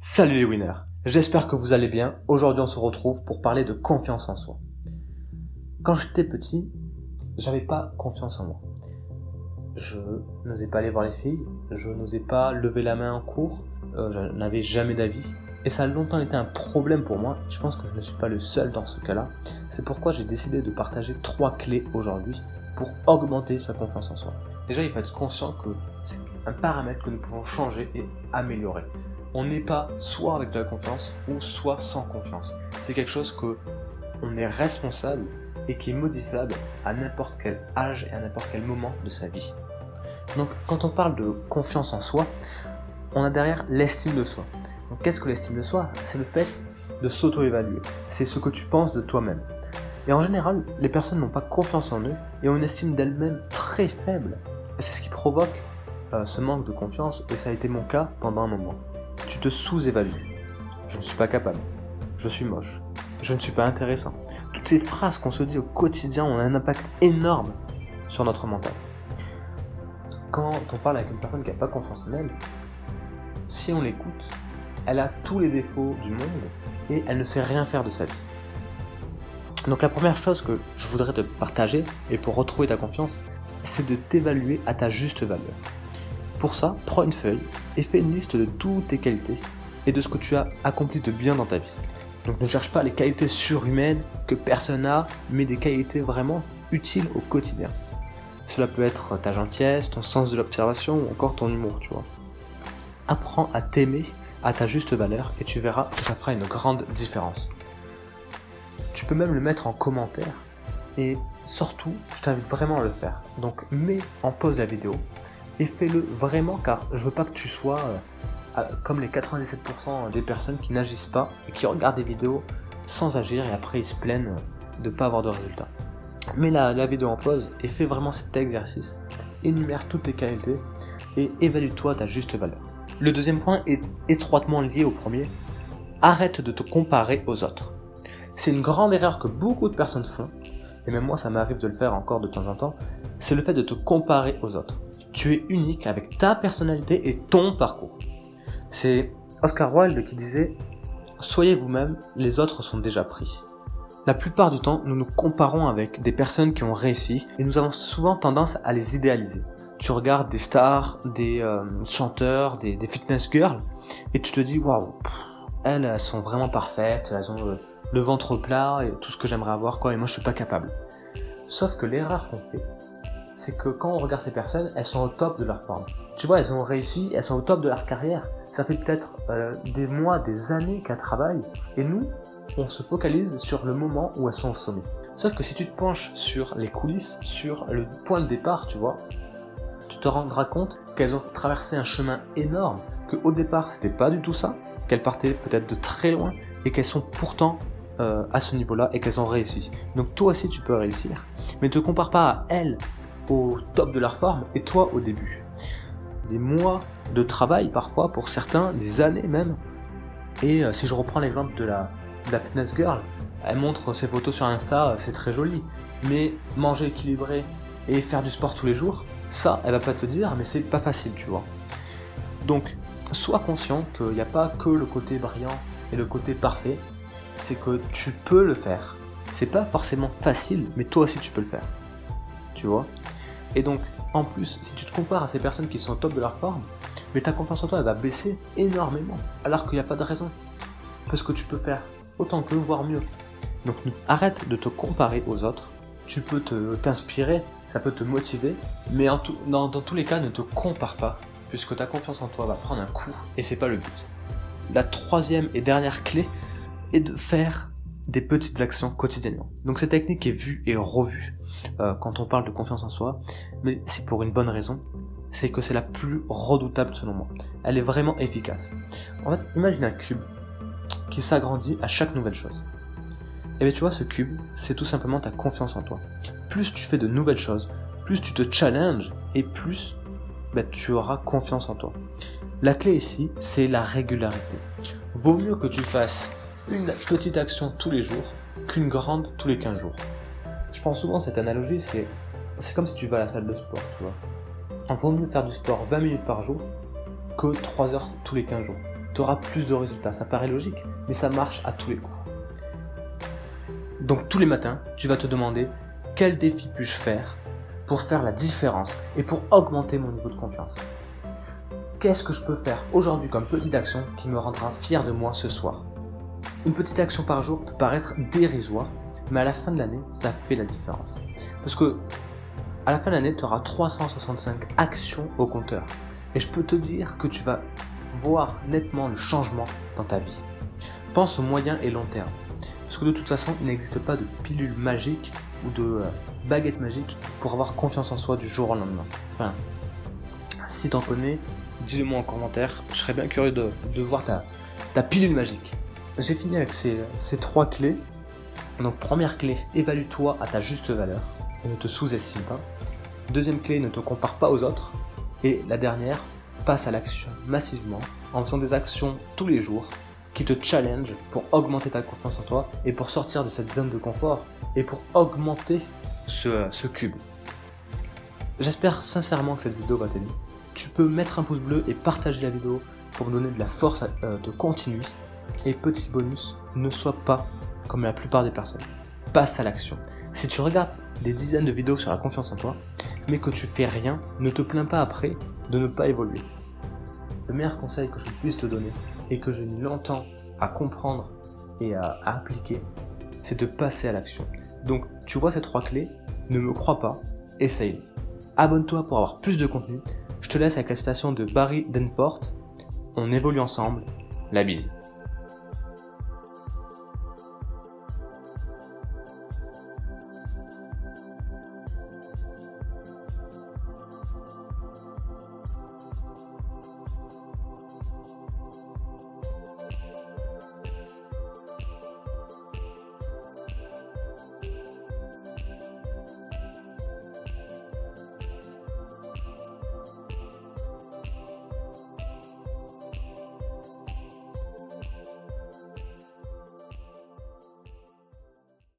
Salut les winners, j'espère que vous allez bien. Aujourd'hui on se retrouve pour parler de confiance en soi. Quand j'étais petit, j'avais pas confiance en moi. Je n'osais pas aller voir les filles, je n'osais pas lever la main en cours, euh, je n'avais jamais d'avis. Et ça a longtemps été un problème pour moi, je pense que je ne suis pas le seul dans ce cas-là. C'est pourquoi j'ai décidé de partager trois clés aujourd'hui pour augmenter sa confiance en soi. Déjà, il faut être conscient que c'est un paramètre que nous pouvons changer et améliorer. On n'est pas soit avec de la confiance ou soit sans confiance. C'est quelque chose que on est responsable et qui est modifiable à n'importe quel âge et à n'importe quel moment de sa vie. Donc, quand on parle de confiance en soi, on a derrière l'estime de soi. Qu'est-ce que l'estime de soi? C'est le fait de s'auto-évaluer. C'est ce que tu penses de toi-même. Et en général, les personnes n'ont pas confiance en eux et ont une estime d'elles-mêmes très faible. C'est ce qui provoque euh, ce manque de confiance, et ça a été mon cas pendant un moment. Tu te sous-évalues. Je ne suis pas capable. Je suis moche. Je ne suis pas intéressant. Toutes ces phrases qu'on se dit au quotidien ont un impact énorme sur notre mental. Quand on parle avec une personne qui n'a pas confiance en elle, si on l'écoute, elle a tous les défauts du monde et elle ne sait rien faire de sa vie. Donc la première chose que je voudrais te partager, et pour retrouver ta confiance, c'est de t'évaluer à ta juste valeur. Pour ça, prends une feuille et fais une liste de toutes tes qualités et de ce que tu as accompli de bien dans ta vie. Donc ne cherche pas les qualités surhumaines que personne n'a, mais des qualités vraiment utiles au quotidien. Cela peut être ta gentillesse, ton sens de l'observation ou encore ton humour, tu vois. Apprends à t'aimer à ta juste valeur et tu verras que ça fera une grande différence. Tu peux même le mettre en commentaire et surtout, je t'invite vraiment à le faire. Donc mets en pause la vidéo et fais-le vraiment car je veux pas que tu sois euh, comme les 97% des personnes qui n'agissent pas et qui regardent des vidéos sans agir et après ils se plaignent de pas avoir de résultats. Mets la, la vidéo en pause et fais vraiment cet exercice. Énumère toutes tes qualités et évalue-toi ta juste valeur. Le deuxième point est étroitement lié au premier. Arrête de te comparer aux autres. C'est une grande erreur que beaucoup de personnes font, et même moi ça m'arrive de le faire encore de temps en temps, c'est le fait de te comparer aux autres. Tu es unique avec ta personnalité et ton parcours. C'est Oscar Wilde qui disait Soyez vous-même, les autres sont déjà pris. La plupart du temps, nous nous comparons avec des personnes qui ont réussi et nous avons souvent tendance à les idéaliser tu regardes des stars, des euh, chanteurs, des, fitness girls, et tu te dis waouh, elles, sont vraiment parfaites, elles ont le, ventre plat et tout ce que j'aimerais avoir, quoi, et moi je suis pas capable. Sauf que l'erreur qu'on fait, c'est que quand on regarde ces personnes, elles sont au top de leur forme. Tu vois, elles ont réussi, elles sont au top de leur carrière. Ça fait peut-être euh, des mois, des années qu'elles travaillent, et nous, on se focalise sur le moment où elles sont au sommet. Sauf que si tu te penches sur les coulisses, sur le point de départ, tu vois, tu te rendras compte qu'elles ont traversé un chemin énorme, qu'au départ c'était pas du tout ça, qu'elles partaient peut-être de très loin et qu'elles sont pourtant euh, à ce niveau-là et qu'elles ont réussi. Donc toi aussi tu peux réussir, mais ne te compare pas à elles au top de leur forme et toi au début. Des mois de travail parfois pour certains, des années même. Et euh, si je reprends l'exemple de la, de la fitness girl, elle montre ses photos sur Insta, c'est très joli. Mais manger équilibré et faire du sport tous les jours, ça, elle va pas te le dire, mais c'est pas facile, tu vois. Donc, sois conscient qu'il n'y a pas que le côté brillant et le côté parfait, c'est que tu peux le faire. C'est pas forcément facile, mais toi aussi tu peux le faire. Tu vois? Et donc, en plus, si tu te compares à ces personnes qui sont au top de leur forme, mais ta confiance en toi, elle va baisser énormément, alors qu'il n'y a pas de raison. Parce que tu peux faire autant que voire mieux. Donc, arrête de te comparer aux autres. Tu peux t'inspirer ça peut te motiver, mais dans, tous les cas, ne te compare pas, puisque ta confiance en toi va prendre un coup, et c'est pas le but. La troisième et dernière clé est de faire des petites actions quotidiennement. Donc cette technique est vue et revue euh, quand on parle de confiance en soi, mais c'est pour une bonne raison, c'est que c'est la plus redoutable selon moi. Elle est vraiment efficace. En fait, imagine un cube qui s'agrandit à chaque nouvelle chose. Et bien tu vois, ce cube, c'est tout simplement ta confiance en toi plus tu fais de nouvelles choses, plus tu te challenges et plus bah, tu auras confiance en toi. La clé ici, c'est la régularité. Vaut mieux que tu fasses une petite action tous les jours qu'une grande tous les 15 jours. Je pense souvent cette analogie, c'est, c'est comme si tu vas à la salle de sport, tu vois. Il vaut mieux faire du sport 20 minutes par jour que 3 heures tous les 15 jours. tu auras plus de résultats. Ça paraît logique, mais ça marche à tous les coups. Donc tous les matins, tu vas te demander quel défi puis-je faire pour faire la différence et pour augmenter mon niveau de confiance? Qu'est-ce que je peux faire aujourd'hui comme petite action qui me rendra fier de moi ce soir? Une petite action par jour peut paraître dérisoire, mais à la fin de l'année, ça fait la différence. Parce que à la fin de l'année, tu auras 365 actions au compteur. Et je peux te dire que tu vas voir nettement le changement dans ta vie. Pense au moyen et long terme. Parce que de toute façon, il n'existe pas de pilule magique ou de euh, baguette magique pour avoir confiance en soi du jour au lendemain. Enfin, si t'en connais, dis-le moi en commentaire. Je serais bien curieux de, voir ta, pilule magique. J'ai fini avec ces trois clés. Donc première clé, évalue-toi à ta juste valeur et ne te sous-estime pas. Deuxième clé, ne te compare pas aux autres. Et la dernière, passe à l'action massivement en faisant des actions tous les jours qui te challenge pour augmenter ta confiance en toi et pour sortir de cette zone de confort et pour augmenter ce, cube. J'espère sincèrement que cette vidéo va t'aider. Tu peux mettre un pouce bleu et partager la vidéo pour me donner de la force euh, de continuer. Et petit bonus, ne sois pas comme la plupart des personnes. Passe à l'action. Si tu regardes des dizaines de vidéos sur la confiance en toi, mais que tu fais rien, ne te plains pas après de ne pas évoluer. Le meilleur conseil que je puisse te donner, et que je longtemps à comprendre et à, appliquer, c'est de passer à l'action. Donc, tu vois ces trois clés, ne me crois pas, essaye. Abonne-toi pour avoir plus de contenu. Je te laisse avec la citation de Barry Denfort. On évolue ensemble. La bise.